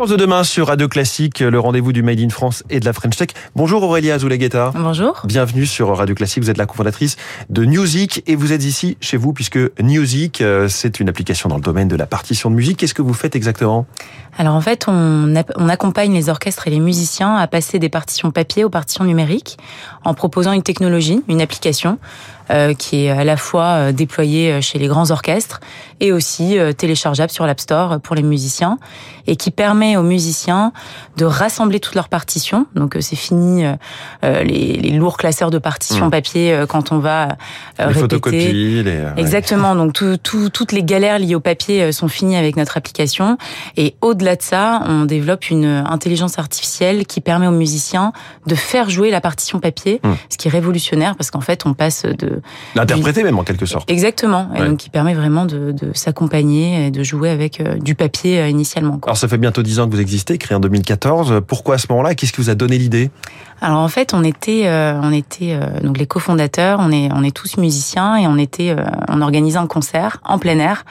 France de demain sur Radio Classique, le rendez-vous du Made in France et de la French Tech. Bonjour Aurélia Azoulay-Guetta. Bonjour. Bienvenue sur Radio Classique. Vous êtes la cofondatrice de Newsic et vous êtes ici chez vous puisque Newsic, euh, c'est une application dans le domaine de la partition de musique. Qu'est-ce que vous faites exactement? Alors en fait, on, on accompagne les orchestres et les musiciens à passer des partitions papier aux partitions numériques en proposant une technologie, une application euh, qui est à la fois euh, déployée chez les grands orchestres et aussi téléchargeable sur l'App Store pour les musiciens et qui permet aux musiciens de rassembler toutes leurs partitions. Donc c'est fini les, les, lourds classeurs de partitions mmh. papier quand on va les répéter. Photocopies, les... Exactement. Donc tout, tout, toutes les galères liées au papier sont finies avec notre application. Et au-delà de ça, on développe une intelligence artificielle qui permet aux musiciens de faire jouer la partition papier, mmh. ce qui est révolutionnaire parce qu'en fait on passe de l'interpréter même en quelque sorte. Exactement. Et donc qui permet vraiment de, de s'accompagner et de jouer avec du papier initialement. Quoi. Alors ça fait bientôt dix ans que vous existez, créé en 2014. Pourquoi à ce moment-là? Qu'est-ce qui vous a donné l'idée? Alors en fait, on était, euh, on était euh, donc les cofondateurs, on est, on est tous musiciens et on était, euh, on organisait un concert en plein air.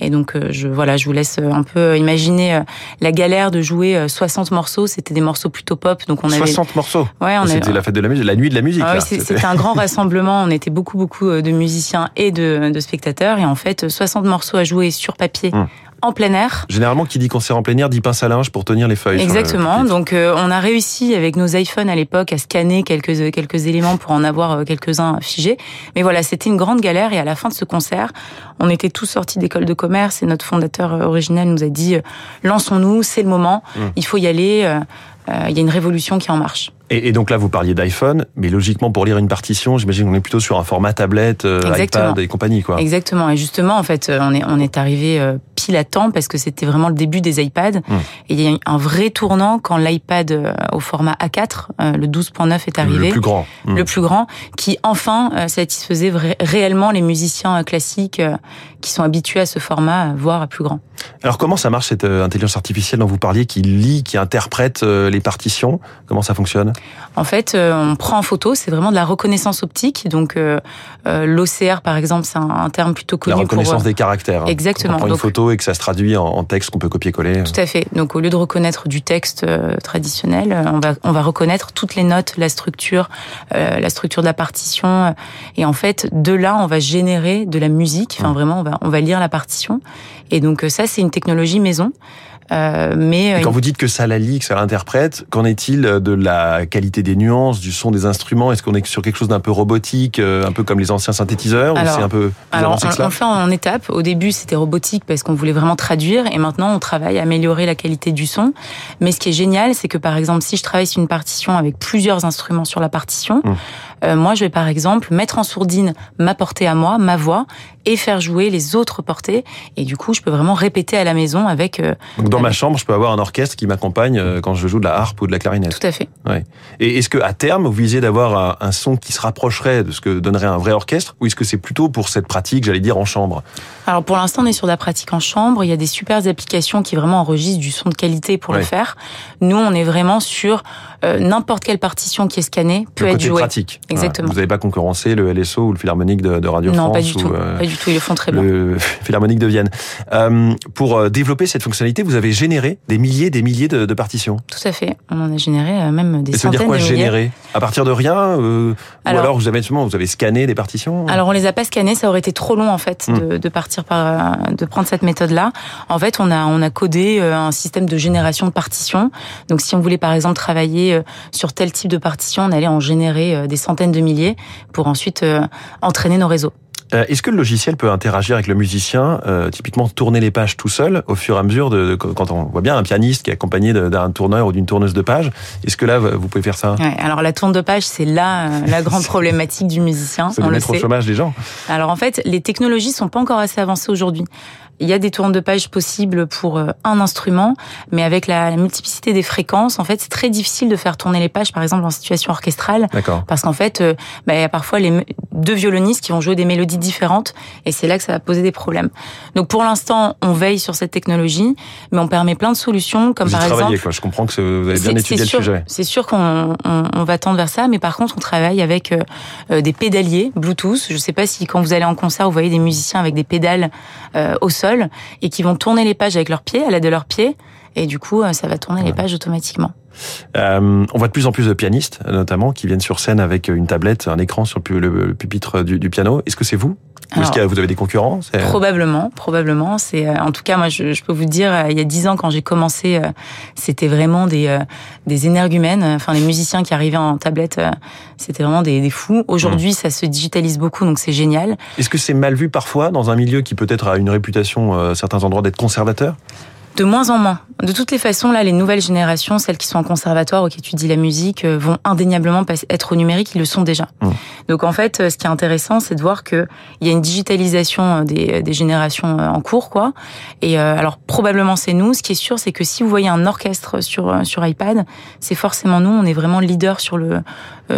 Et donc je, voilà, je vous laisse un peu imaginer la galère de jouer 60 morceaux. C'était des morceaux plutôt pop, donc on avait 60 morceaux? Ouais, on C'était la fête de la musique, la nuit de la musique. Ah, oui, c'était un grand rassemblement. On était beaucoup, beaucoup de musiciens et de, de spectateurs. Et en fait, 60 morceaux à jouer sur papier. Hum en plein air. Généralement, qui dit concert en plein air dit pince à linge pour tenir les feuilles. Exactement. Donc, euh, on a réussi avec nos iPhones à l'époque à scanner quelques quelques éléments pour en avoir euh, quelques-uns figés. Mais voilà, c'était une grande galère. Et à la fin de ce concert, on était tous sortis d'école de commerce et notre fondateur euh, originel nous a dit lançons-nous, c'est le moment, mmh. il faut y aller. Il y a une révolution qui est en marche. Et, donc là, vous parliez d'iPhone, mais logiquement, pour lire une partition, j'imagine qu'on est plutôt sur un format tablette, iPad et compagnie, quoi. Exactement. Et justement, en fait, on est on est arrivé pile à temps parce que c'était vraiment le début des iPads. Mmh. Et il y a eu un vrai tournant quand l'iPad euh, au format A4, euh, le 12.9 est arrivé. Le plus grand. Mmh. Le plus grand, qui enfin euh, satisfaisait réellement les musiciens classiques qui sont habitués à ce format, voire à plus grand. Alors comment ça marche cette intelligence artificielle dont vous parliez, qui lit, qui interprète les partitions? Comment ça fonctionne? En fait, on prend en photo, c'est vraiment de la reconnaissance optique. Donc l'OCR, par exemple, c'est un, terme plutôt connu. La reconnaissance des caractères. Hein. Exactement. on prend une photo et que ça se traduit en, texte qu'on peut copier-coller. Tout à fait. Donc au lieu de reconnaître du texte euh, traditionnel, euh, on va on va reconnaître toutes les notes, la structure, euh, la structure de la partition, et en fait de là on va générer de la musique. Enfin vraiment on va on va lire la partition. Et donc ça c'est une technologie maison. Euh, mais quand vous dites que ça la lit, que ça l'interprète, qu'en est-il de la qualité des nuances, du son des instruments? Est-ce qu'on est sur quelque chose d'un peu robotique, un peu comme les anciens synthétiseurs, alors, ou c'est un peu alors on, on, fait en étapes. Au début, c'était robotique parce qu'on voulait vraiment traduire, et maintenant on travaille à améliorer la qualité du son. Mais ce qui est génial, c'est que par exemple, si je travaille sur une partition avec plusieurs instruments sur la partition, mmh. euh, moi je vais par exemple mettre en sourdine ma portée à moi, ma voix, et faire jouer les autres portées. Et du coup, je peux vraiment répéter à la maison avec. Euh, dans ma chambre, je peux avoir un orchestre qui m'accompagne euh, quand je joue de la harpe ou de la clarinette. Tout à fait. Ouais. Et est-ce que à terme, vous visez d'avoir un, son qui se rapprocherait de ce que donnerait un vrai orchestre, ou est-ce que c'est plutôt pour cette pratique, j'allais dire en chambre? Alors pour l'instant, on est sur de la pratique en chambre. Il y a des super applications qui vraiment enregistrent du son de qualité pour le faire. Nous, on est vraiment sur euh, n'importe quelle partition qui est scannée peut le être jouée. pratique. Exactement. Vous n'avez pas concurrencé le LSO ou le Philharmonique de, Radio non, France pas du tout. Pas du tout. Ils le font très bien. Le Philharmonique de Vienne. Euh, pour euh, développer cette fonctionnalité, vous avez généré des milliers, des milliers de, de partitions. Tout à fait. On en a généré euh, même des Et centaines. Ça veut dire quoi générer? À partir de rien euh, alors, Ou alors vous avez vous avez scanné des partitions? Alors on les a pas scannées. Ça aurait été trop long en fait hmm. de, de, partir par, de prendre cette méthode-là. En fait, on a on a codé un système de génération de partitions. Donc si on voulait par exemple travailler sur tel type de partition, on allait en générer des centaines de milliers pour ensuite entraîner nos réseaux. Euh, est-ce que le logiciel peut interagir avec le musicien, euh, typiquement tourner les pages tout seul au fur et à mesure de, quand on voit bien un pianiste qui est accompagné d'un tourneur ou d'une tourneuse de pages Est-ce que là vous pouvez faire ça? Ouais, Alors la tourne de pages, c'est là euh, la grande problématique du musicien. C'est de mettre au chômage les gens. Alors en fait, les technologies sont pas encore assez avancées aujourd'hui. Il y a des tournes de pages possibles pour euh, un instrument, mais avec la, multiplicité des fréquences, en fait, c'est très difficile de faire tourner les pages, par exemple, en situation orchestrale. Parce qu'en fait, euh, bah, il y a parfois les deux violonistes qui vont jouer des mélodies différentes, et c'est là que ça va poser des problèmes. Donc, pour l'instant, on veille sur cette technologie, mais on permet plein de solutions, comme vous par exemple. Quoi. Je comprends que vous avez bien étudié le sujet. C'est sûr qu'on on, on, va tendre vers ça, mais par contre, on travaille avec euh, des pédaliers Bluetooth. Je ne sais pas si quand vous allez en concert, vous voyez des musiciens avec des pédales au sol et qui vont tourner les pages avec leurs pieds, à l'aide de leurs pieds. Et du coup, ça va tourner les pages automatiquement. Euh, on voit de plus en plus de pianistes, notamment, qui viennent sur scène avec une tablette, un écran sur le, pupitre du, du piano. Est-ce que c'est vous? Est-ce que vous avez des concurrents? Probablement, probablement. C'est euh, en tout cas moi je, je, peux vous dire euh, il y a dix ans quand j'ai commencé, euh, c'était vraiment des des énergumènes. Enfin les musiciens qui arrivaient en tablette, c'était vraiment des, des fous. Aujourd'hui mmh. ça se digitalise beaucoup donc c'est génial. Est-ce que c'est mal vu parfois dans un milieu qui peut-être a une réputation à certains endroits d'être conservateur? De moins en moins. De toutes les façons, là, les nouvelles générations, celles qui sont en conservatoire ou qui étudient la musique, euh, vont indéniablement être au numérique. Ils le sont déjà. Mmh. Donc en fait, euh, ce qui est intéressant, c'est de voir que il y a une digitalisation euh, des, des générations en cours, quoi. Et alors probablement c'est nous. Ce qui est sûr, c'est que si vous voyez un orchestre sur sur iPad, c'est forcément nous. On est vraiment leader sur le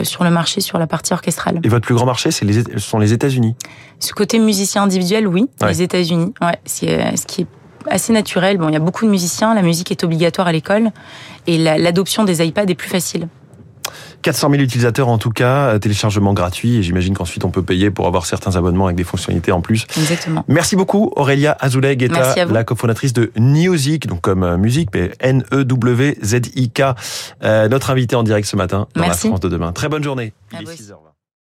sur le marché, sur la partie orchestrale. Et votre plus grand marché, c'est les ce sont les États-Unis. Ce côté musicien individuel, oui, les États-Unis. Ouais, c'est ce qui est assez naturel. Bon, il y a beaucoup de musiciens, la musique est obligatoire à l'école et l'adoption des iPads est plus facile. 400 000 utilisateurs en tout cas, téléchargement gratuit et j'imagine qu'ensuite on peut payer pour avoir certains abonnements avec des fonctionnalités en plus. Exactement. Merci beaucoup Aurélia Azoulay Guetta, la cofondatrice de Neosic, donc comme euh, musique, mais N-E-W-Z-I-K, euh, notre invité en direct ce matin dans la France de demain. Très bonne journée.